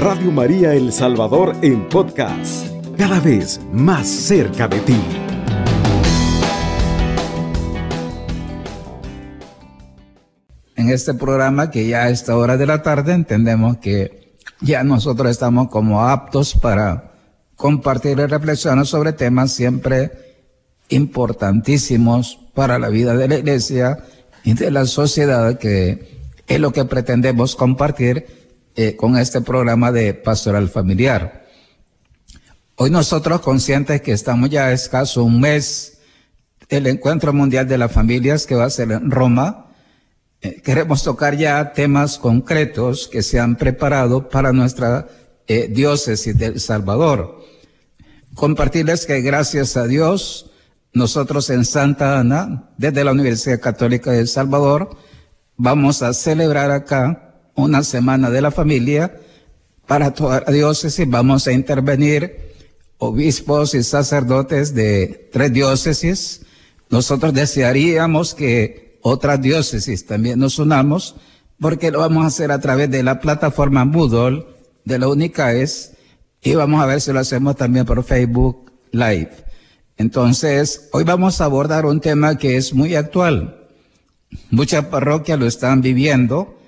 Radio María El Salvador en podcast, cada vez más cerca de ti. En este programa que ya a esta hora de la tarde entendemos que ya nosotros estamos como aptos para compartir y reflexionar sobre temas siempre importantísimos para la vida de la iglesia y de la sociedad, que es lo que pretendemos compartir eh, con este programa de pastoral familiar. Hoy nosotros conscientes que estamos ya a escaso un mes del Encuentro Mundial de las Familias que va a ser en Roma, eh, queremos tocar ya temas concretos que se han preparado para nuestra eh, diócesis de El Salvador. Compartirles que gracias a Dios, nosotros en Santa Ana, desde la Universidad Católica de El Salvador, vamos a celebrar acá una semana de la familia para toda la diócesis. Vamos a intervenir obispos y sacerdotes de tres diócesis. Nosotros desearíamos que otras diócesis también nos unamos porque lo vamos a hacer a través de la plataforma Moodle de la UNICAES y vamos a ver si lo hacemos también por Facebook Live. Entonces, hoy vamos a abordar un tema que es muy actual. Muchas parroquias lo están viviendo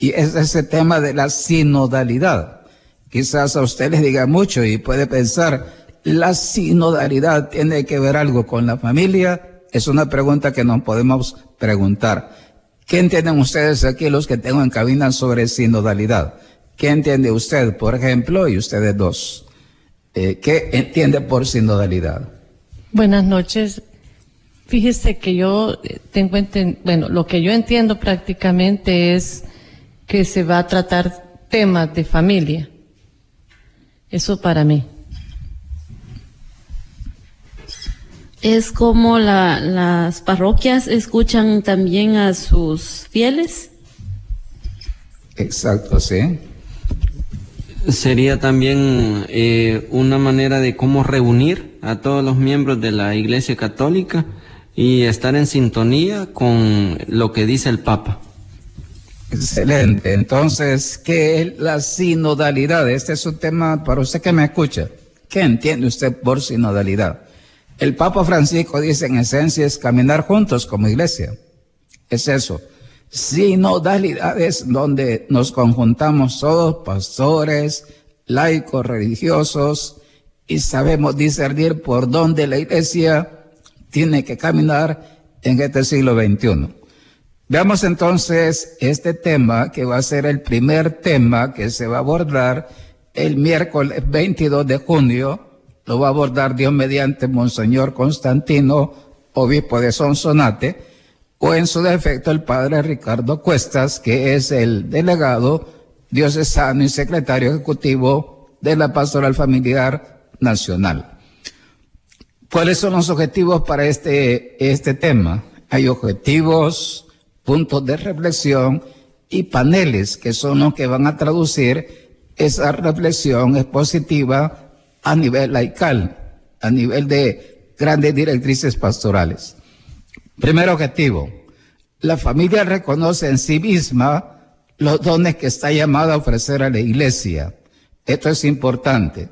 y es ese tema de la sinodalidad. Quizás a usted les diga mucho y puede pensar, ¿la sinodalidad tiene que ver algo con la familia? Es una pregunta que nos podemos preguntar. ¿Qué entienden ustedes aquí los que tengo en cabina sobre sinodalidad? ¿Qué entiende usted, por ejemplo, y ustedes dos? Eh, ¿Qué entiende por sinodalidad? Buenas noches. Fíjese que yo tengo, bueno, lo que yo entiendo prácticamente es que se va a tratar temas de familia. Eso para mí. Es como la, las parroquias escuchan también a sus fieles. Exacto, sí. Sería también eh, una manera de cómo reunir a todos los miembros de la Iglesia Católica y estar en sintonía con lo que dice el Papa. Excelente. Entonces, ¿qué es la sinodalidad? Este es un tema para usted que me escucha. ¿Qué entiende usted por sinodalidad? El Papa Francisco dice en esencia es caminar juntos como iglesia. Es eso. Sinodalidad es donde nos conjuntamos todos, pastores, laicos, religiosos, y sabemos discernir por dónde la iglesia tiene que caminar en este siglo XXI. Veamos entonces este tema que va a ser el primer tema que se va a abordar el miércoles 22 de junio. Lo va a abordar Dios mediante Monseñor Constantino, obispo de Sonsonate, o en su defecto el padre Ricardo Cuestas, que es el delegado diocesano y secretario ejecutivo de la Pastoral Familiar Nacional. ¿Cuáles son los objetivos para este, este tema? Hay objetivos, puntos de reflexión y paneles que son los que van a traducir esa reflexión expositiva a nivel laical, a nivel de grandes directrices pastorales. Primer objetivo, la familia reconoce en sí misma los dones que está llamada a ofrecer a la iglesia. Esto es importante.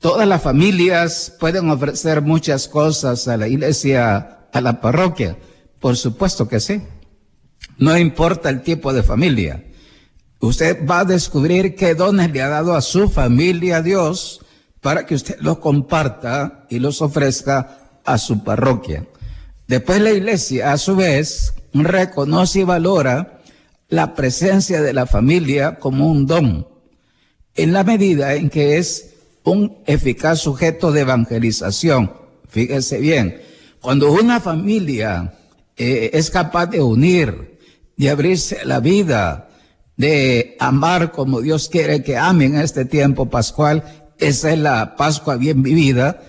Todas las familias pueden ofrecer muchas cosas a la iglesia, a la parroquia. Por supuesto que sí. No importa el tipo de familia. Usted va a descubrir qué dones le ha dado a su familia Dios para que usted los comparta y los ofrezca a su parroquia. Después la iglesia, a su vez, reconoce y valora la presencia de la familia como un don, en la medida en que es un eficaz sujeto de evangelización. Fíjese bien, cuando una familia eh, es capaz de unir, de abrirse la vida, de amar como Dios quiere que amen en este tiempo pascual. Esa es la Pascua bien vivida.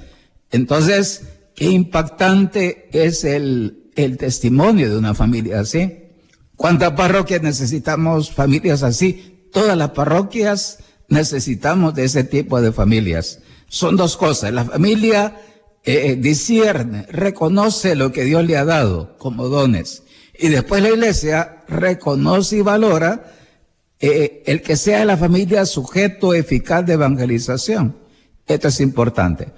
Entonces, qué impactante es el, el testimonio de una familia así. ¿Cuántas parroquias necesitamos familias así? Todas las parroquias necesitamos de ese tipo de familias. Son dos cosas. La familia eh, discierne, reconoce lo que Dios le ha dado como dones y después la iglesia reconoce y valora eh, el que sea la familia sujeto eficaz de evangelización. Esto es importante.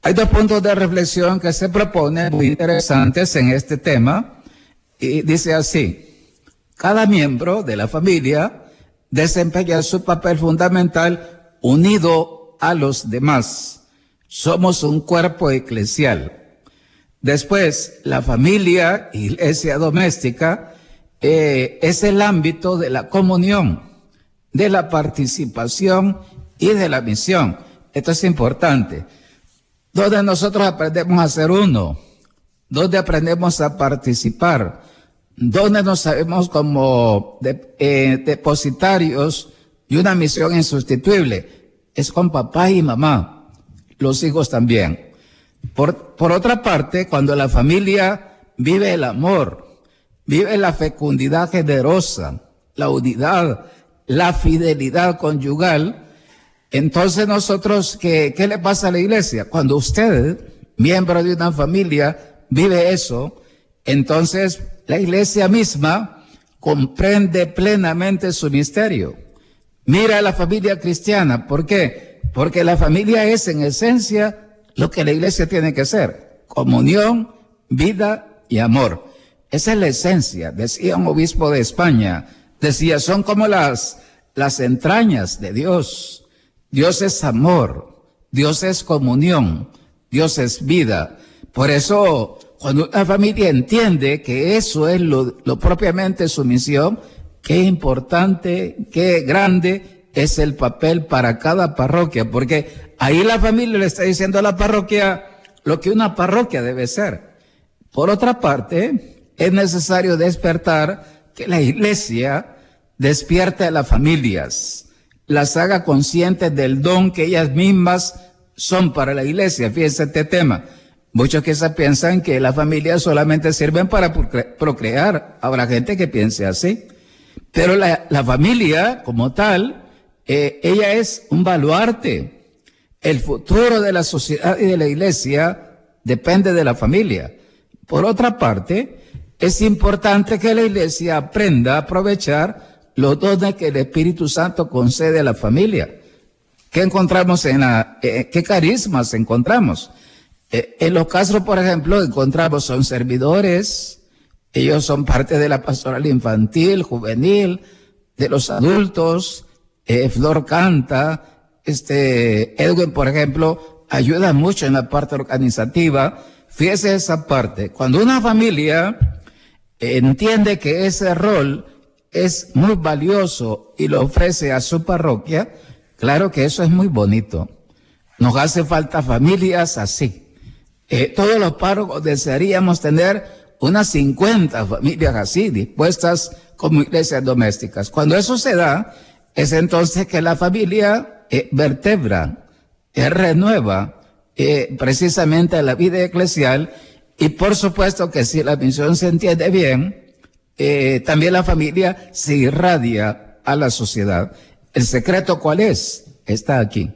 Hay dos puntos de reflexión que se proponen muy interesantes en este tema. Y dice así, cada miembro de la familia desempeña su papel fundamental unido a los demás. Somos un cuerpo eclesial. Después, la familia, iglesia doméstica, eh, es el ámbito de la comunión, de la participación y de la misión. Esto es importante. Donde nosotros aprendemos a ser uno, donde aprendemos a participar, donde nos sabemos como eh, depositarios y una misión insustituible, es con papá y mamá, los hijos también. Por, por otra parte, cuando la familia vive el amor, vive la fecundidad generosa, la unidad, la fidelidad conyugal, entonces nosotros, ¿qué, ¿qué le pasa a la iglesia? Cuando usted, miembro de una familia, vive eso, entonces la iglesia misma comprende plenamente su misterio. Mira a la familia cristiana, ¿por qué? Porque la familia es en esencia lo que la iglesia tiene que ser, comunión, vida y amor. Esa es la esencia, decía un obispo de España, decía, son como las, las entrañas de Dios. Dios es amor, Dios es comunión, Dios es vida. Por eso, cuando una familia entiende que eso es lo, lo propiamente su misión, qué importante, qué grande es el papel para cada parroquia, porque ahí la familia le está diciendo a la parroquia lo que una parroquia debe ser. Por otra parte, es necesario despertar que la iglesia despierte a las familias, las haga conscientes del don que ellas mismas son para la iglesia. Fíjense este tema. Muchos que piensan que las familias solamente sirven para procrear. Habrá gente que piense así. Pero la, familia como tal, eh, ella es un baluarte. El futuro de la sociedad y de la iglesia depende de la familia. Por otra parte, es importante que la iglesia aprenda a aprovechar los dones que el Espíritu Santo concede a la familia. ¿Qué encontramos en la, eh, qué carismas encontramos? Eh, en los casos, por ejemplo, encontramos son servidores, ellos son parte de la pastoral infantil, juvenil, de los adultos, eh, Flor canta, este, Edwin, por ejemplo, ayuda mucho en la parte organizativa. Fíjese esa parte. Cuando una familia entiende que ese rol es muy valioso y lo ofrece a su parroquia, claro que eso es muy bonito. Nos hace falta familias así. Eh, todos los párrocos desearíamos tener unas 50 familias así, dispuestas como iglesias domésticas. Cuando eso se da, es entonces que la familia eh, vertebra, eh, renueva precisamente la vida eclesial y por supuesto que si la misión se entiende bien, eh, también la familia se irradia a la sociedad. ¿El secreto cuál es? Está aquí.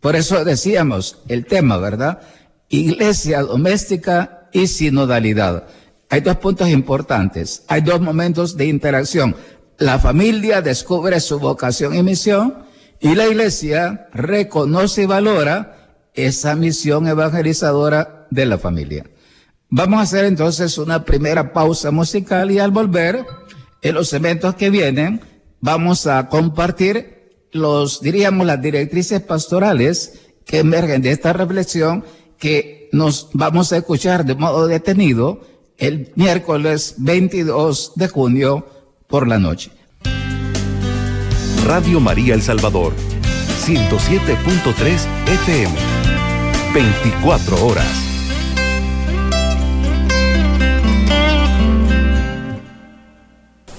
Por eso decíamos el tema, ¿verdad? Iglesia doméstica y sinodalidad. Hay dos puntos importantes. Hay dos momentos de interacción. La familia descubre su vocación y misión y la iglesia reconoce y valora esa misión evangelizadora de la familia. Vamos a hacer entonces una primera pausa musical y al volver, en los eventos que vienen, vamos a compartir los, diríamos, las directrices pastorales que emergen de esta reflexión que nos vamos a escuchar de modo detenido el miércoles 22 de junio por la noche. Radio María El Salvador, 107.3 FM, 24 horas.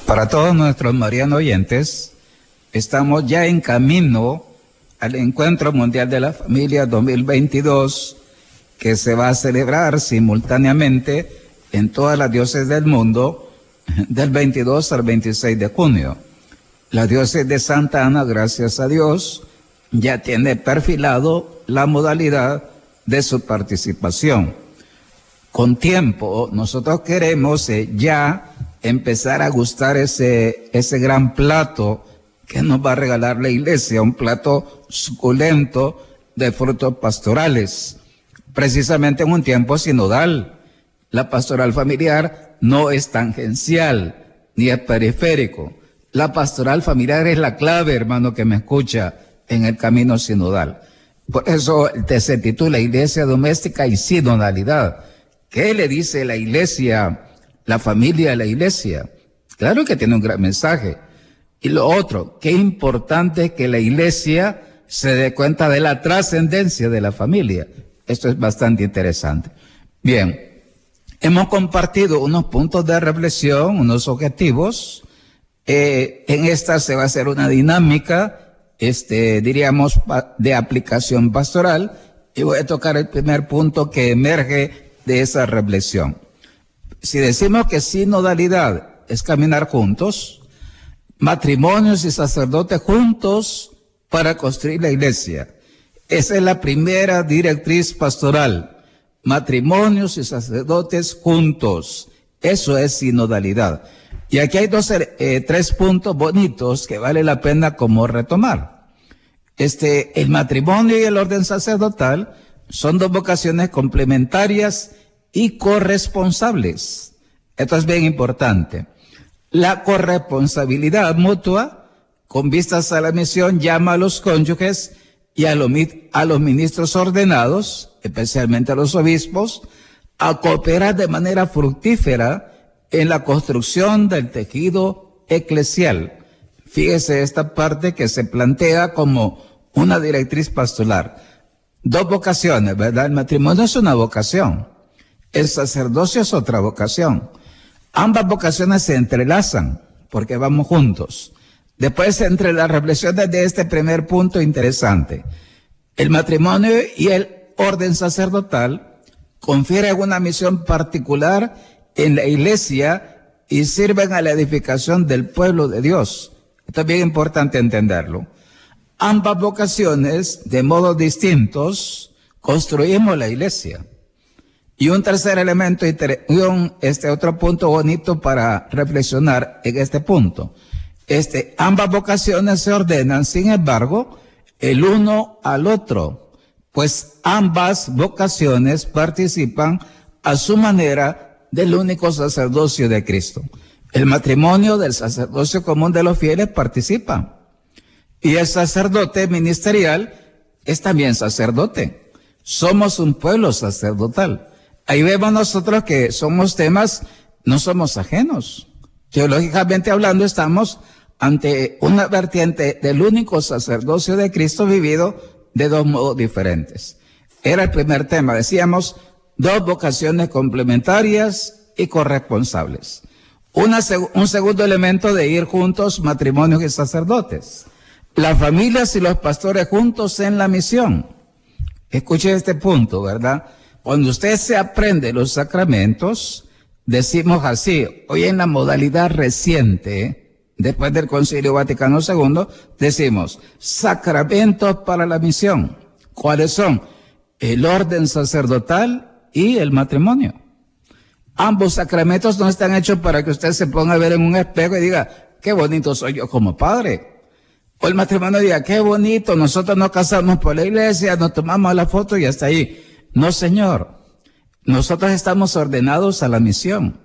Para todos nuestros marianos oyentes, estamos ya en camino al Encuentro Mundial de la Familia 2022, que se va a celebrar simultáneamente en todas las diócesis del mundo del 22 al 26 de junio. La diócesis de Santa Ana, gracias a Dios, ya tiene perfilado la modalidad de su participación. Con tiempo, nosotros queremos eh, ya empezar a gustar ese, ese gran plato ¿Qué nos va a regalar la iglesia? Un plato suculento de frutos pastorales, precisamente en un tiempo sinodal. La pastoral familiar no es tangencial ni es periférico. La pastoral familiar es la clave, hermano, que me escucha en el camino sinodal. Por eso se titula Iglesia Doméstica y Sinodalidad. ¿Qué le dice la iglesia, la familia a la iglesia? Claro que tiene un gran mensaje. Y lo otro, qué importante que la iglesia se dé cuenta de la trascendencia de la familia. Esto es bastante interesante. Bien, hemos compartido unos puntos de reflexión, unos objetivos. Eh, en esta se va a hacer una dinámica este, diríamos, de aplicación pastoral. Y voy a tocar el primer punto que emerge de esa reflexión. Si decimos que sinodalidad es caminar juntos, matrimonios y sacerdotes juntos para construir la iglesia. Esa es la primera directriz pastoral. Matrimonios y sacerdotes juntos. Eso es sinodalidad. Y aquí hay dos, eh, tres puntos bonitos que vale la pena como retomar. Este, el matrimonio y el orden sacerdotal son dos vocaciones complementarias y corresponsables. Esto es bien importante. La corresponsabilidad mutua, con vistas a la misión, llama a los cónyuges y a los, a los ministros ordenados, especialmente a los obispos, a cooperar de manera fructífera en la construcción del tejido eclesial Fíjese esta parte que se plantea como una directriz pastoral. Dos vocaciones, ¿verdad? El matrimonio es una vocación. El sacerdocio es otra vocación. Ambas vocaciones se entrelazan porque vamos juntos. Después, entre las reflexiones de este primer punto interesante, el matrimonio y el orden sacerdotal confieren una misión particular en la iglesia y sirven a la edificación del pueblo de Dios. Esto es bien importante entenderlo. Ambas vocaciones, de modos distintos, construimos la iglesia. Y un tercer elemento, este otro punto bonito para reflexionar en este punto. Este, ambas vocaciones se ordenan, sin embargo, el uno al otro, pues ambas vocaciones participan a su manera del único sacerdocio de Cristo. El matrimonio del sacerdocio común de los fieles participa. Y el sacerdote ministerial es también sacerdote. Somos un pueblo sacerdotal. Ahí vemos nosotros que somos temas, no somos ajenos. Teológicamente hablando, estamos ante una vertiente del único sacerdocio de Cristo vivido de dos modos diferentes. Era el primer tema. Decíamos dos vocaciones complementarias y corresponsables un segundo elemento de ir juntos matrimonios y sacerdotes. Las familias y los pastores juntos en la misión. Escuche este punto, ¿verdad? Cuando usted se aprende los sacramentos, decimos así, hoy en la modalidad reciente, después del Concilio Vaticano II, decimos sacramentos para la misión. ¿Cuáles son? El orden sacerdotal y el matrimonio. Ambos sacramentos no están hechos para que usted se ponga a ver en un espejo y diga, qué bonito soy yo como padre. O el matrimonio diga, qué bonito, nosotros nos casamos por la iglesia, nos tomamos la foto y hasta ahí. No, señor. Nosotros estamos ordenados a la misión.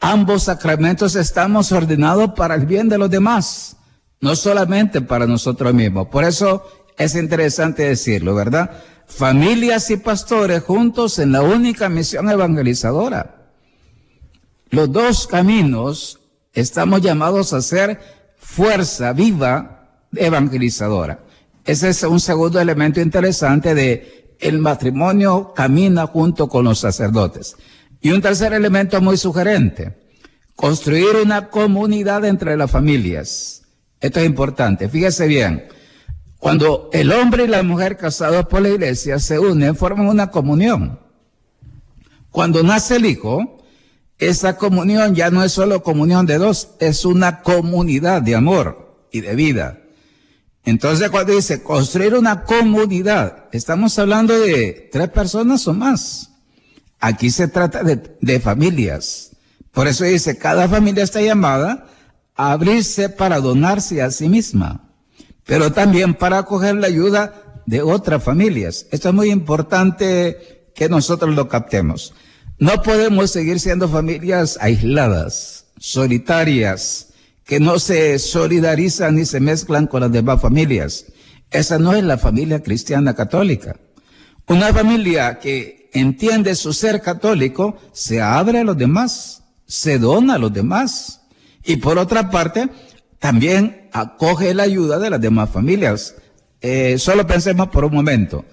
Ambos sacramentos estamos ordenados para el bien de los demás, no solamente para nosotros mismos. Por eso es interesante decirlo, ¿verdad? Familias y pastores juntos en la única misión evangelizadora. Los dos caminos estamos llamados a ser fuerza viva evangelizadora. Ese es un segundo elemento interesante de el matrimonio camina junto con los sacerdotes. Y un tercer elemento muy sugerente, construir una comunidad entre las familias. Esto es importante. Fíjese bien, cuando el hombre y la mujer casados por la iglesia se unen, forman una comunión. Cuando nace el hijo, esa comunión ya no es solo comunión de dos, es una comunidad de amor y de vida. Entonces cuando dice construir una comunidad, estamos hablando de tres personas o más. Aquí se trata de, de familias. Por eso dice, cada familia está llamada abrirse para donarse a sí misma, pero también para acoger la ayuda de otras familias. Esto es muy importante que nosotros lo captemos. No podemos seguir siendo familias aisladas, solitarias, que no se solidarizan ni se mezclan con las demás familias. Esa no es la familia cristiana católica. Una familia que entiende su ser católico se abre a los demás, se dona a los demás. Y por otra parte, también acoge la ayuda de las demás familias. Eh, solo pensemos por un momento.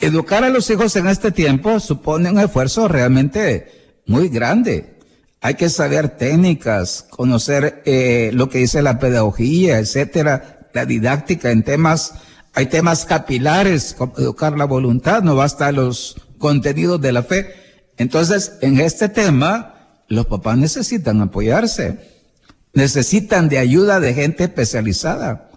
Educar a los hijos en este tiempo supone un esfuerzo realmente muy grande. Hay que saber técnicas, conocer eh, lo que dice la pedagogía, etcétera, la didáctica en temas, hay temas capilares, como educar la voluntad, no basta los contenidos de la fe. Entonces, en este tema, los papás necesitan apoyarse, necesitan de ayuda de gente especializada.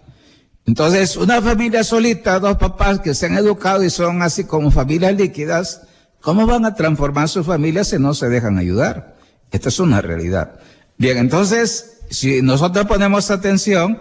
Entonces, una familia solita, dos papás que se han educado y son así como familias líquidas, ¿cómo van a transformar sus familias si no se dejan ayudar? Esta es una realidad. Bien, entonces, si nosotros ponemos atención,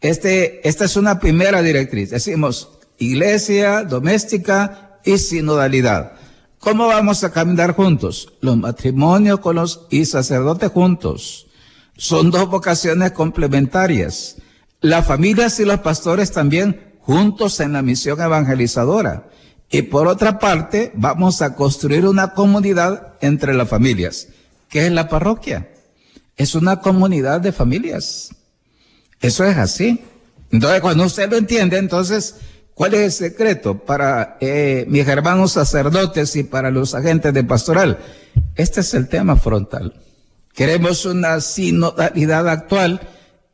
este, esta es una primera directriz. Decimos, iglesia, doméstica y sinodalidad. ¿Cómo vamos a caminar juntos? Los matrimonios con los y sacerdotes juntos. Son dos vocaciones complementarias. Las familias y los pastores también juntos en la misión evangelizadora. Y por otra parte, vamos a construir una comunidad entre las familias. ¿Qué es la parroquia? Es una comunidad de familias. Eso es así. Entonces, cuando usted lo entiende, entonces, ¿cuál es el secreto para eh, mis hermanos sacerdotes y para los agentes de pastoral? Este es el tema frontal. Queremos una sinodalidad actual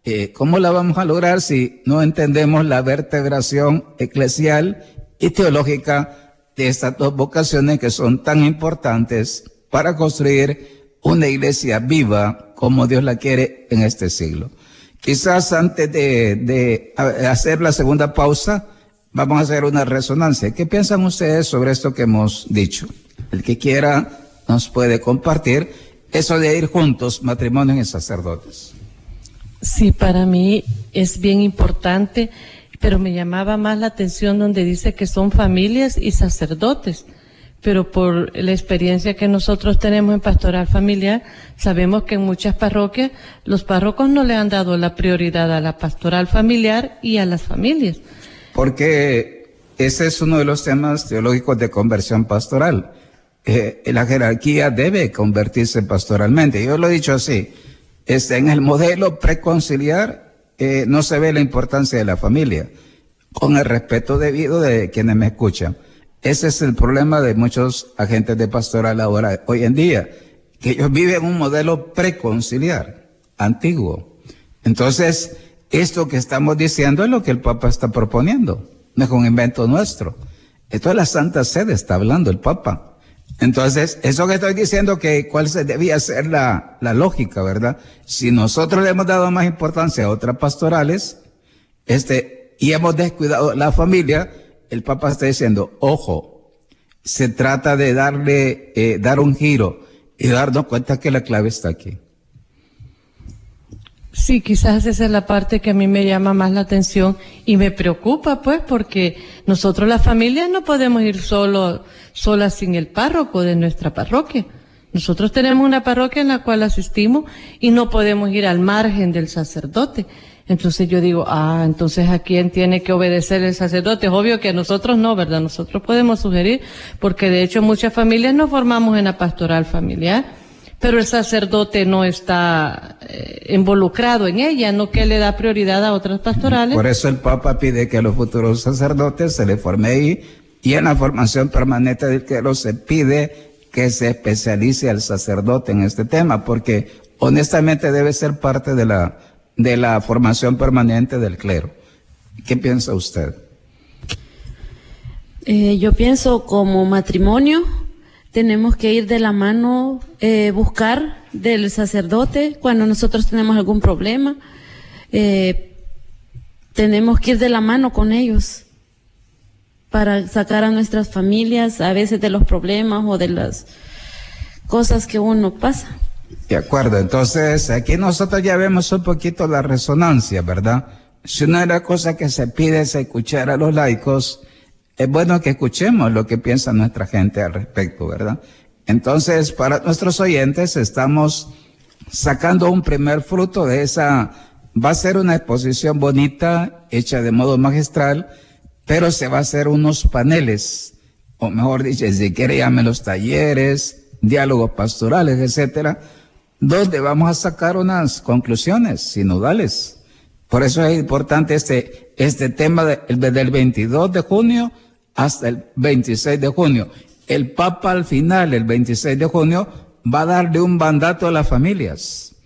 eh, ¿cómo la vamos a lograr si no entendemos la vertebración eclesial y teológica de estas dos vocaciones que son tan importantes para construir una iglesia viva como Dios la quiere en este siglo? Quizás antes de, de hacer la segunda pausa, vamos a hacer una resonancia. ¿Qué piensan ustedes sobre esto que hemos dicho? El que quiera nos puede compartir eso de ir juntos, matrimonios y sacerdotes. Sí, para mí es bien importante, pero me llamaba más la atención donde dice que son familias y sacerdotes. Pero por la experiencia que nosotros tenemos en pastoral familiar, sabemos que en muchas parroquias los párrocos no le han dado la prioridad a la pastoral familiar y a las familias. Porque ese es uno de los temas teológicos de conversión pastoral. Eh, la jerarquía debe convertirse pastoralmente. Yo lo he dicho así este, en el modelo preconciliar eh, no se ve la importancia de la familia, con el respeto debido de quienes me escuchan. Ese es el problema de muchos agentes de pastoral ahora, hoy en día, que ellos viven un modelo preconciliar, antiguo. Entonces, esto que estamos diciendo es lo que el Papa está proponiendo, no es un invento nuestro. Esto es la Santa Sede, está hablando el Papa. Entonces, eso que estoy diciendo que cuál se debía ser la, la lógica, ¿verdad? Si nosotros le hemos dado más importancia a otras pastorales, este, y hemos descuidado la familia, el Papa está diciendo, ojo, se trata de darle, eh, dar un giro y darnos cuenta que la clave está aquí. Sí, quizás esa es la parte que a mí me llama más la atención y me preocupa, pues, porque nosotros las familias no podemos ir solo, solas sin el párroco de nuestra parroquia. Nosotros tenemos una parroquia en la cual asistimos y no podemos ir al margen del sacerdote. Entonces yo digo, ah, entonces a quién tiene que obedecer el sacerdote. Es obvio que a nosotros no, ¿verdad? Nosotros podemos sugerir, porque de hecho muchas familias nos formamos en la pastoral familiar pero el sacerdote no está eh, involucrado en ella, no que le da prioridad a otras pastorales. Por eso el Papa pide que a los futuros sacerdotes se les forme ahí y en la formación permanente del clero se pide que se especialice al sacerdote en este tema, porque honestamente debe ser parte de la, de la formación permanente del clero. ¿Qué piensa usted? Eh, yo pienso como matrimonio, tenemos que ir de la mano, eh, buscar del sacerdote cuando nosotros tenemos algún problema. Eh, tenemos que ir de la mano con ellos para sacar a nuestras familias a veces de los problemas o de las cosas que uno pasa. De acuerdo, entonces aquí nosotros ya vemos un poquito la resonancia, ¿verdad? Si una de las cosas que se pide es escuchar a los laicos, es bueno que escuchemos lo que piensa nuestra gente al respecto, ¿verdad? Entonces, para nuestros oyentes, estamos sacando un primer fruto de esa, va a ser una exposición bonita, hecha de modo magistral, pero se va a hacer unos paneles, o mejor dicho, si quiere llame los talleres, diálogos pastorales, etcétera, donde vamos a sacar unas conclusiones sinodales. Por eso es importante este, este tema de, del 22 de junio hasta el 26 de junio. El Papa al final, el 26 de junio, va a darle un mandato a las familias.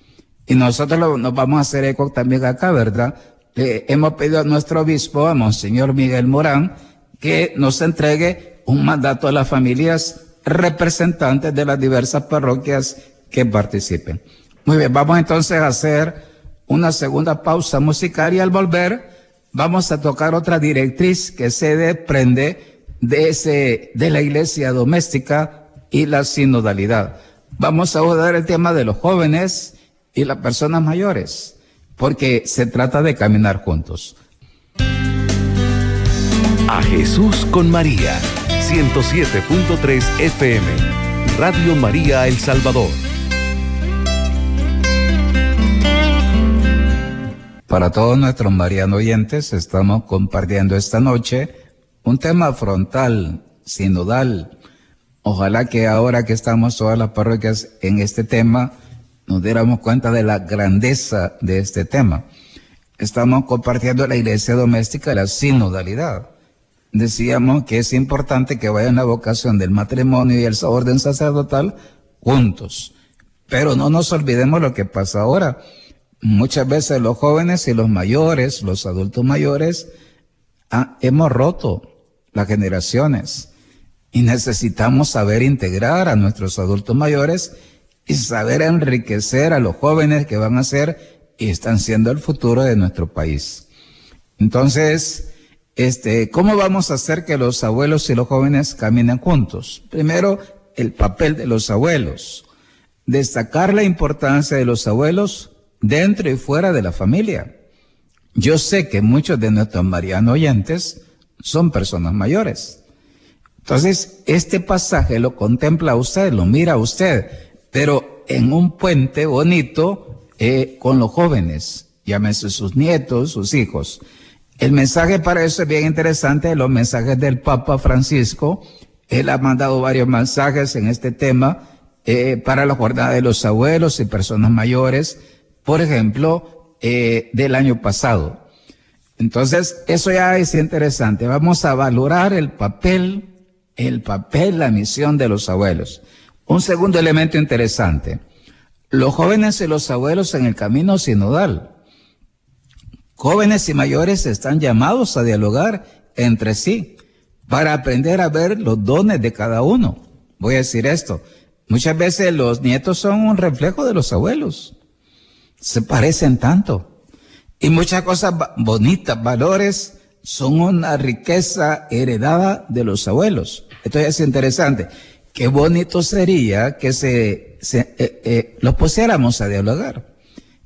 Y nosotros nos vamos a hacer eco también acá, ¿verdad? hemos pedido a nuestro obispo, a Monseñor Miguel Morán, que nos entregue un mandato a las familias representantes de las diversas parroquias que participen. Muy bien, vamos entonces a hacer una segunda pausa musical y al volver vamos a tocar otra directriz que se desprende de ese, de la iglesia doméstica y la sinodalidad. Vamos a abordar el tema de los jóvenes y las personas mayores, porque se trata de caminar juntos. A Jesús con María, 107.3 FM, Radio María El Salvador. Para todos nuestros marianos oyentes, estamos compartiendo esta noche un tema frontal, sinodal. Ojalá que ahora que estamos todas las parroquias en este tema, nos diéramos cuenta de la grandeza de este tema. Estamos compartiendo la iglesia doméstica, la sinodalidad. Decíamos que es importante que vayan la vocación del matrimonio y el orden sacerdotal juntos. Pero no nos olvidemos lo que pasa ahora muchas veces los jóvenes y los mayores, los adultos mayores, ah, hemos roto las generaciones y necesitamos saber integrar a nuestros adultos mayores y saber enriquecer a los jóvenes que van a ser y están siendo el futuro de nuestro país. Entonces, este, ¿cómo vamos a hacer que los abuelos y los jóvenes caminen juntos? Primero, el papel de los abuelos. Destacar la importancia de los abuelos dentro y fuera de la familia. Yo sé que muchos de nuestros marianos oyentes son personas mayores. Entonces, este pasaje lo contempla usted, lo mira usted, pero en un puente bonito eh, con los jóvenes, llámese sus nietos, sus hijos. El mensaje para eso es bien interesante, los mensajes del Papa Francisco. Él ha mandado varios mensajes en este tema eh, para la jornada de los abuelos y personas mayores por ejemplo, eh, del año pasado. Entonces, eso ya es interesante. Vamos a valorar el papel, el papel, la misión de los abuelos. Un segundo elemento interesante. Los jóvenes y los abuelos en el camino sinodal. Jóvenes y mayores están llamados a dialogar entre sí para aprender a ver los dones de cada uno. Voy a decir esto. Muchas veces los nietos son un reflejo de los abuelos se parecen tanto. Y muchas cosas bonitas, valores, son una riqueza heredada de los abuelos. Esto es interesante. Qué bonito sería que se, se eh, eh, los pusiéramos a dialogar.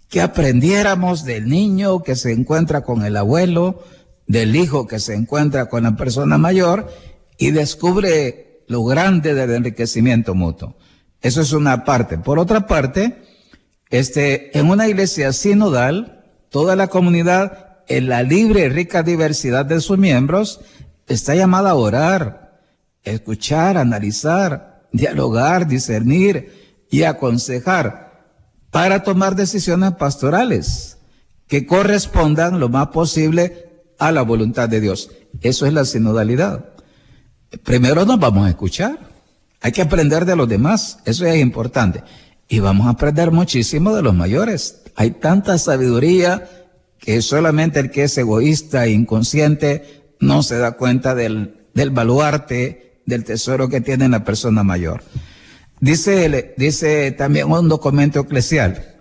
Que aprendiéramos del niño que se encuentra con el abuelo, del hijo que se encuentra con la persona mayor y descubre lo grande del enriquecimiento mutuo. Eso es una parte. Por otra parte, este, en una iglesia sinodal, toda la comunidad, en la libre y rica diversidad de sus miembros, está llamada a orar, escuchar, analizar, dialogar, discernir y aconsejar para tomar decisiones pastorales que correspondan lo más posible a la voluntad de Dios. Eso es la sinodalidad. Primero nos vamos a escuchar. Hay que aprender de los demás. Eso es importante. Y vamos a aprender muchísimo de los mayores. Hay tanta sabiduría que solamente el que es egoísta e inconsciente no se da cuenta del, del baluarte, del tesoro que tiene la persona mayor. Dice, dice también un documento eclesial,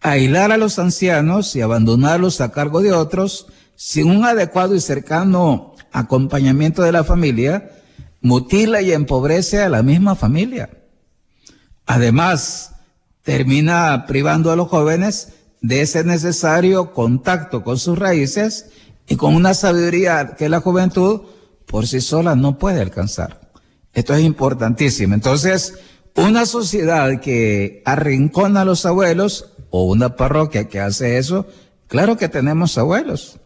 aislar a los ancianos y abandonarlos a cargo de otros sin un adecuado y cercano acompañamiento de la familia, mutila y empobrece a la misma familia. Además, termina privando a los jóvenes de ese necesario contacto con sus raíces y con una sabiduría que la juventud por sí sola no puede alcanzar. Esto es importantísimo. Entonces, una sociedad que arrincona a los abuelos o una parroquia que hace eso, claro que tenemos abuelos.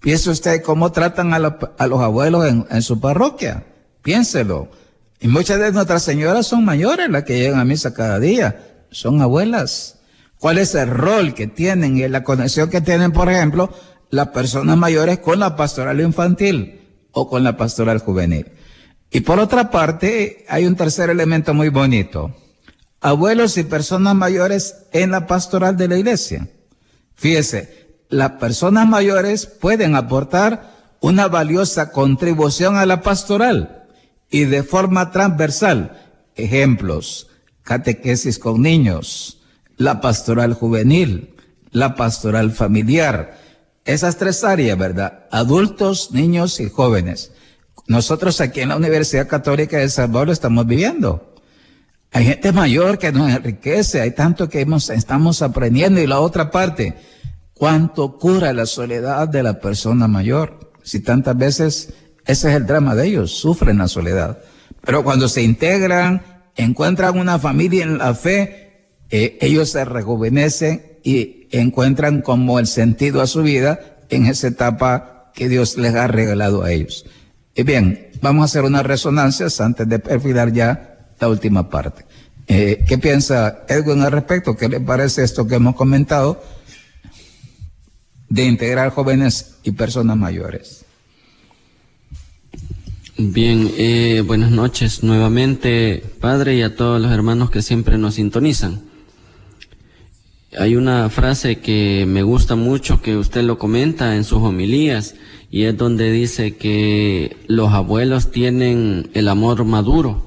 Piense usted cómo tratan a, los abuelos en, en, su parroquia. Piénselo. Y muchas de nuestras señoras son mayores las que llegan a misa cada día. Son abuelas. ¿Cuál es el rol que tienen y la conexión que tienen, por ejemplo, las personas mayores con la pastoral infantil o con la pastoral juvenil? Y por otra parte, hay un tercer elemento muy bonito. Abuelos y personas mayores en la pastoral de la iglesia. Fíjese, las personas mayores pueden aportar una valiosa contribución a la pastoral y de forma transversal. Ejemplos, catequesis con niños, la pastoral juvenil, la pastoral familiar. Esas tres áreas, ¿verdad? Adultos, niños y jóvenes. Nosotros aquí en la Universidad Católica de Salvador estamos viviendo. Hay gente mayor que nos enriquece, hay tanto que estamos aprendiendo y la otra parte, cuánto cura la soledad de la persona mayor. Si tantas veces ese es el drama de ellos, sufren la soledad. Pero cuando se integran, encuentran una familia en la fe, eh, ellos se rejuvenecen y encuentran como el sentido a su vida en esa etapa que Dios les ha regalado a ellos. Y bien, vamos a hacer unas resonancias antes de perfilar ya la última parte. Eh, ¿Qué piensa Edwin al respecto? ¿Qué le parece esto que hemos comentado? de integrar jóvenes y personas mayores. Bien, eh, buenas noches nuevamente, Padre, y a todos los hermanos que siempre nos sintonizan. Hay una frase que me gusta mucho que usted lo comenta en sus homilías y es donde dice que los abuelos tienen el amor maduro.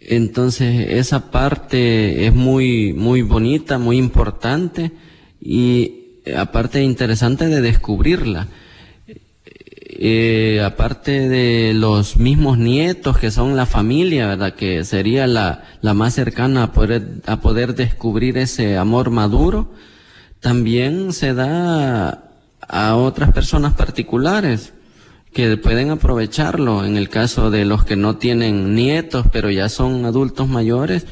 Entonces esa parte es muy, muy bonita, muy importante y aparte interesante de descubrirla. Eh, aparte de los mismos nietos que son la familia, ¿verdad? Que sería la, la más cercana a poder, a poder descubrir ese amor maduro, también se da a otras personas particulares que pueden aprovecharlo. En el caso de los que no tienen nietos, pero ya son adultos mayores,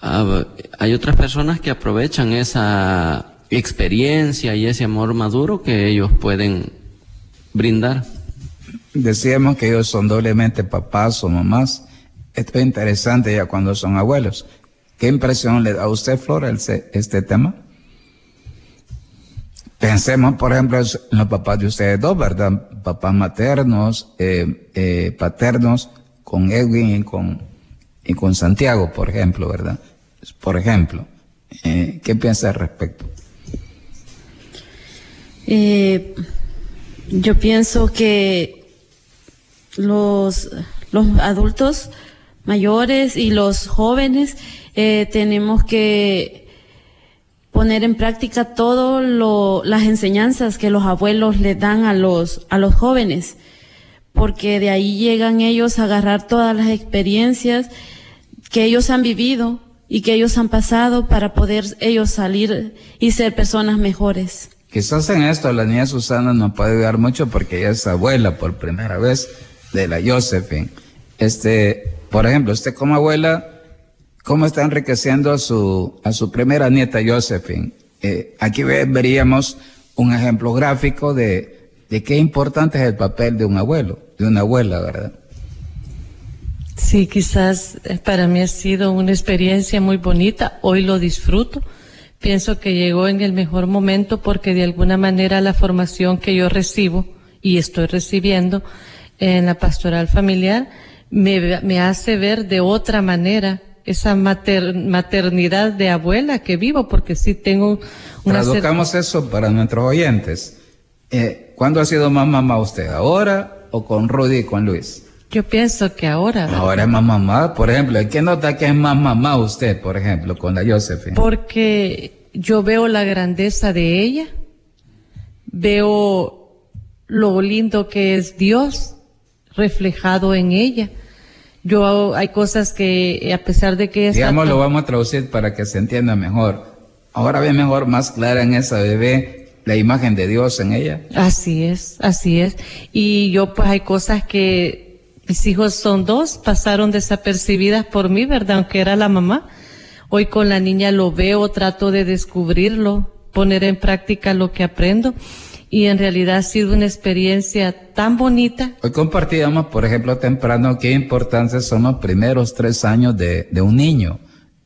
hay otras personas que aprovechan esa experiencia y ese amor maduro que ellos pueden brindar. Decíamos que ellos son doblemente papás o mamás. Esto es interesante ya cuando son abuelos. ¿Qué impresión le da a usted, Flora, este tema? Pensemos, por ejemplo, en los papás de ustedes dos, ¿verdad? Papás maternos, eh, eh, paternos, con Edwin y con, y con Santiago, por ejemplo, ¿verdad? Por ejemplo, eh, ¿qué piensa al respecto? Eh, yo pienso que los, los adultos mayores y los jóvenes eh, tenemos que poner en práctica todas las enseñanzas que los abuelos le dan a los, a los jóvenes, porque de ahí llegan ellos a agarrar todas las experiencias que ellos han vivido y que ellos han pasado para poder ellos salir y ser personas mejores. Quizás en esto la niña Susana nos puede ayudar mucho porque ella es abuela por primera vez de la Josephine. Este, por ejemplo, usted como abuela, ¿cómo está enriqueciendo a su, a su primera nieta Josephine? Eh, aquí veríamos un ejemplo gráfico de, de qué importante es el papel de un abuelo, de una abuela, ¿verdad? Sí, quizás eh, para mí ha sido una experiencia muy bonita, hoy lo disfruto Pienso que llegó en el mejor momento porque de alguna manera la formación que yo recibo y estoy recibiendo en la pastoral familiar me, hace ver de otra manera esa maternidad de abuela que vivo, porque sí tengo una... Traduzcamos eso para nuestros oyentes. Eh, ¿Cuándo ha sido más mamá usted? ¿Ahora o con Rudy y con Luis? Yo pienso que ahora. Ahora es más mamá, por ejemplo. ¿Quién nota que es más mamá usted, por ejemplo, con la Josephine? Porque yo veo la grandeza de ella, veo lo lindo que es Dios reflejado en ella Yo hay cosas que a pesar de que... Digamos, lo vamos a traducir para que se entienda mejor. Ahora ve mejor, más clara en esa bebé la imagen de Dios en ella. Así es, así es. Y yo pues hay cosas que mis hijos son dos, pasaron desapercibidas por mí, ¿verdad? Aunque era la mamá. Hoy con la niña lo veo, trato de descubrirlo, poner en práctica lo que aprendo. Y en realidad ha sido una experiencia tan bonita. Hoy compartíamos, por ejemplo, temprano, qué importantes son los primeros tres años de, un niño.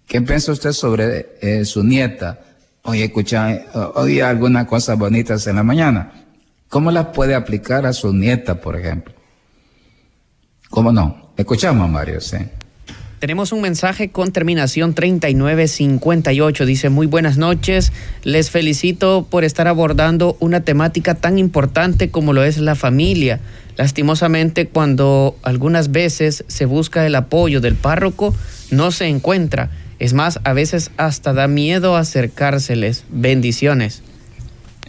¿Qué piensa usted sobre eh, su nieta? Hoy escucha, hoy algunas cosas bonitas en la mañana. ¿Cómo las puede aplicar a su nieta, por ejemplo? ¿Cómo no? Escuchamos, Mario, sí. Tenemos un mensaje con terminación 3958. Dice, muy buenas noches. Les felicito por estar abordando una temática tan importante como lo es la familia. Lastimosamente, cuando algunas veces se busca el apoyo del párroco, no se encuentra. Es más, a veces hasta da miedo acercárseles. Bendiciones.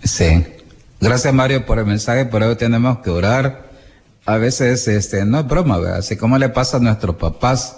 Sí. Gracias Mario por el mensaje, por eso tenemos que orar. A veces, este, no es broma, ¿verdad? así como le pasa a nuestros papás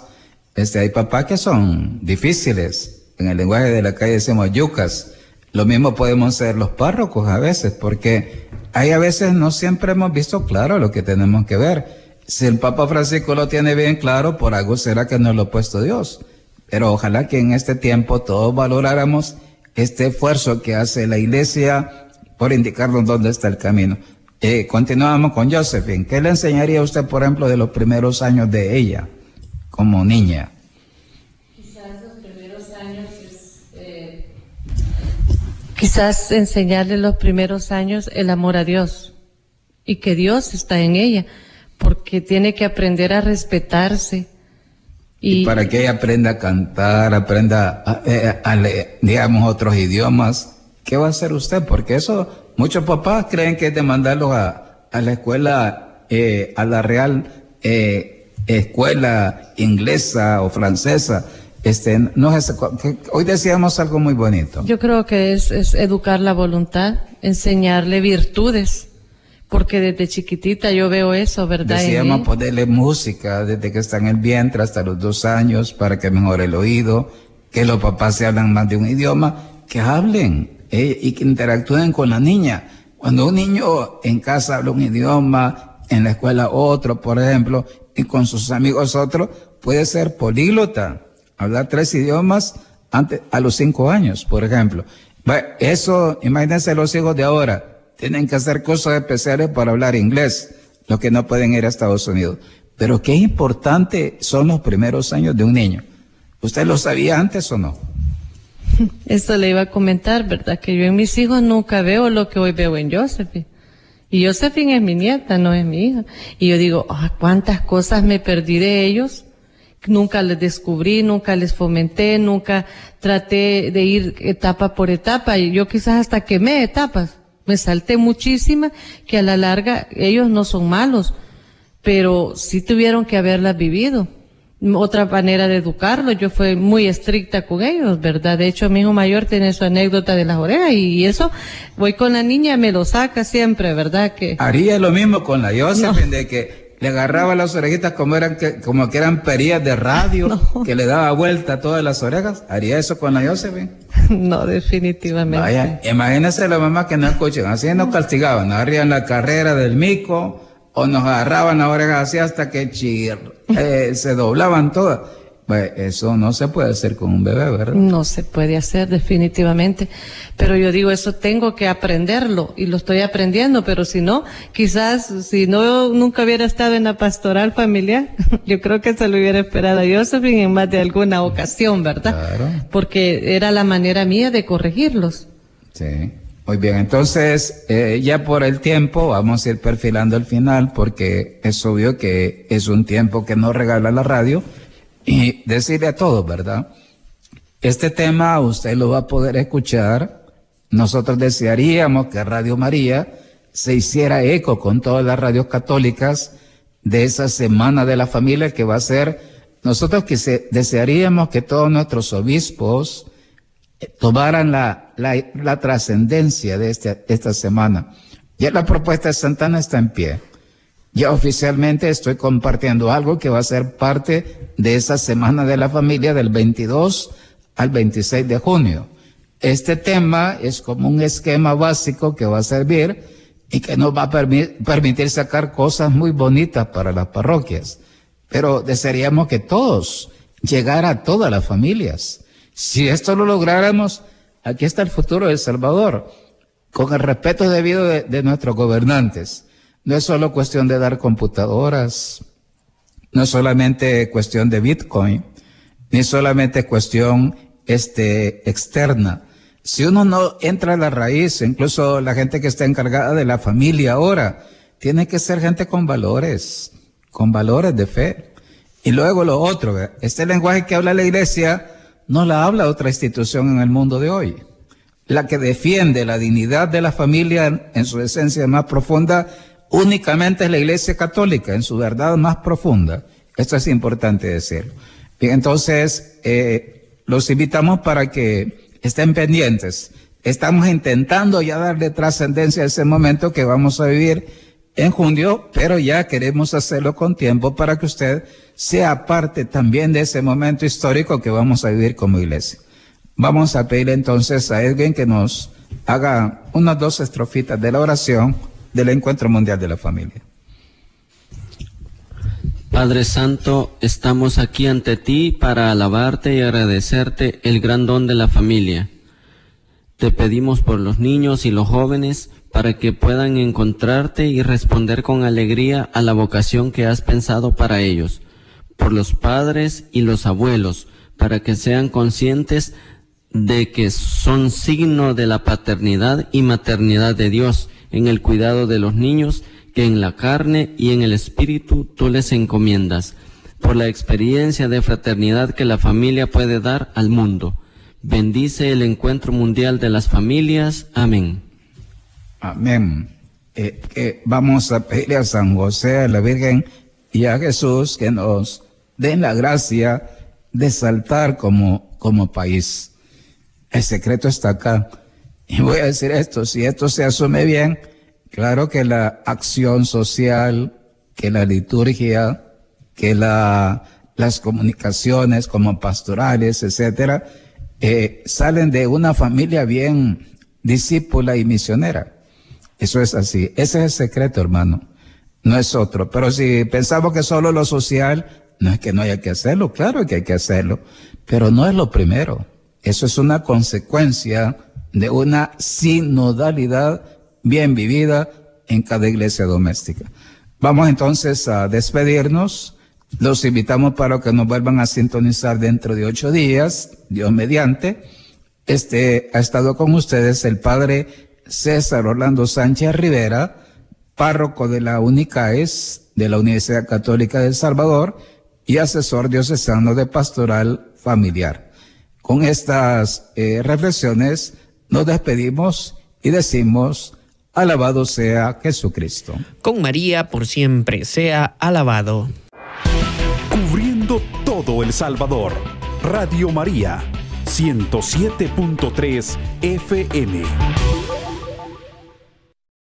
este, hay papás que son difíciles. En el lenguaje de la calle decimos yucas. Lo mismo podemos ser los párrocos a veces, porque hay a veces no siempre hemos visto claro lo que tenemos que ver. Si el Papa Francisco lo tiene bien claro, por algo será que nos lo ha puesto Dios. Pero ojalá que en este tiempo todos valoráramos este esfuerzo que hace la iglesia por indicarnos dónde está el camino. Eh, continuamos con Josephine. ¿Qué le enseñaría usted, por ejemplo, de los primeros años de ella? como niña? Quizás los primeros años eh, quizás enseñarle los primeros años el amor a Dios y que Dios está en ella, porque tiene que aprender a respetarse. Y, para que ella aprenda a cantar, aprenda a, a, leer, digamos, otros idiomas, ¿qué va a hacer usted? Porque eso, muchos papás creen que es de mandarlos a, a la escuela, eh, a la Real eh, escuela inglesa o francesa. Este, no es, hoy decíamos algo muy bonito. Yo creo que es, es educar la voluntad, enseñarle virtudes, porque desde chiquitita yo veo eso, ¿verdad? Decíamos ponerle música desde que está en el vientre hasta los dos años para que mejore el oído, que los papás se hablan más de un idioma, que hablen eh, y que interactúen con la niña. Cuando un niño en casa habla un idioma, en la escuela otro, por ejemplo, y con sus amigos otro, puede ser políglota, hablar tres idiomas antes, a los cinco años, por ejemplo. Eso, imagínense los hijos de ahora, tienen que hacer cosas especiales para hablar inglés, los que no pueden ir a Estados Unidos. Pero qué importante son los primeros años de un niño. ¿Usted lo sabía antes o no? Eso le iba a comentar, ¿verdad? Que yo en mis hijos nunca veo lo que hoy veo en Josephine. Y Josephine es mi nieta, no es mi hija. Y yo digo, ah, cuántas cosas me perdí de ellos. Nunca les descubrí, nunca les fomenté, nunca traté de ir etapa por etapa. Y yo quizás hasta quemé etapas. Me salté muchísimas que a la larga ellos no son malos, pero sí tuvieron que haberlas vivido otra manera de educarlos. Yo fui muy estricta con ellos, ¿verdad? De hecho, mi hijo mayor tiene su anécdota de las orejas y eso, voy con la niña, me lo saca siempre, ¿verdad? Que Haría lo mismo con la Josephine, de que le agarraba las orejitas como eran que, como que eran perillas de radio, que le daba vuelta a todas las orejas. ¿Haría eso con la Josephine? No, definitivamente. Vaya, imagínese la mamá que no escuchan, así nos castigaban, harían la carrera del mico, o nos agarraban oreja así hasta que eh, se doblaban todas. Pues eso no se puede hacer con un bebé, ¿verdad? No se puede hacer definitivamente. Pero yo digo, eso tengo que aprenderlo y lo estoy aprendiendo, pero si no, quizás si no nunca hubiera estado en la pastoral familiar, yo creo que se lo hubiera esperado a Josephine en más de alguna ocasión, ¿verdad? Claro. Porque era la manera mía de corregirlos. Sí. Muy bien, entonces eh, ya por el tiempo vamos a ir perfilando el final porque es obvio que es un tiempo que nos regala la radio y decirle a todos, ¿verdad? Este tema usted lo va a poder escuchar. Nosotros desearíamos que Radio María se hiciera eco con todas las radios católicas de esa semana de la familia que va a ser, nosotros que desearíamos que todos nuestros obispos, tomaran la, la, la trascendencia de este, esta semana. Ya la propuesta de Santana está en pie. Ya oficialmente estoy compartiendo algo que va a ser parte de esa Semana de la Familia del 22 al 26 de junio. Este tema es como un esquema básico que va a servir y que nos va a permitir sacar cosas muy bonitas para las parroquias. Pero desearíamos que todos, llegara a todas las familias. Si esto lo lográramos, aquí está el futuro de El Salvador, con el respeto debido de, nuestros gobernantes. No es solo cuestión de dar computadoras, no es solamente cuestión de Bitcoin, ni solamente cuestión este, externa. Si uno no entra a la raíz, incluso la gente que está encargada de la familia ahora, tiene que ser gente con valores, con valores de fe. Y luego lo otro, este lenguaje que habla la iglesia no la habla otra institución en el mundo de hoy. La que defiende la dignidad de la familia en su esencia más profunda únicamente es la iglesia católica, en su verdad más profunda. Esto es importante decirlo. Bien, entonces, eh, los invitamos para que estén pendientes. Estamos intentando ya darle trascendencia a ese momento que vamos a vivir en junio, pero ya queremos hacerlo con tiempo para que usted sea parte también de ese momento histórico que vamos a vivir como iglesia. Vamos a pedir entonces a Edwin que nos haga unas dos estrofitas de la oración del Encuentro Mundial de la Familia. Padre Santo, estamos aquí ante ti para alabarte y agradecerte el gran don de la familia. Te pedimos por los niños y los jóvenes para que puedan encontrarte y responder con alegría a la vocación que has pensado para ellos, por los padres y los abuelos, para que sean conscientes de que son signo de la paternidad y maternidad de Dios en el cuidado de los niños que en la carne y en el espíritu tú les encomiendas, por la experiencia de fraternidad que la familia puede dar al mundo. Bendice el encuentro mundial de las familias. Amén. Amén. Eh, vamos a pedirle a San José, a la Virgen y a Jesús que nos den la gracia de saltar como, como país. El secreto está acá. Y voy a decir esto, si esto se asume bien, claro que la acción social, que la liturgia, que la, las comunicaciones como pastorales, etcétera, eh, salen de una familia bien discípula y misionera. Eso es así. Ese es el secreto, hermano. No es otro. Pero si pensamos que solo lo social, no es que no haya que hacerlo, claro que hay que hacerlo, pero no es lo primero. Eso es una consecuencia de una sinodalidad bien vivida en cada iglesia doméstica. Vamos entonces a despedirnos. Los invitamos para que nos vuelvan a sintonizar dentro de ocho días, Dios mediante. Este ha estado con ustedes el padre César Orlando Sánchez Rivera, párroco de la UNICAES, de la Universidad Católica de El Salvador, y asesor diocesano de pastoral familiar. Con estas eh, reflexiones nos despedimos y decimos, alabado sea Jesucristo. Con María por siempre sea alabado. Cubriendo todo El Salvador, Radio María, 107.3 FM.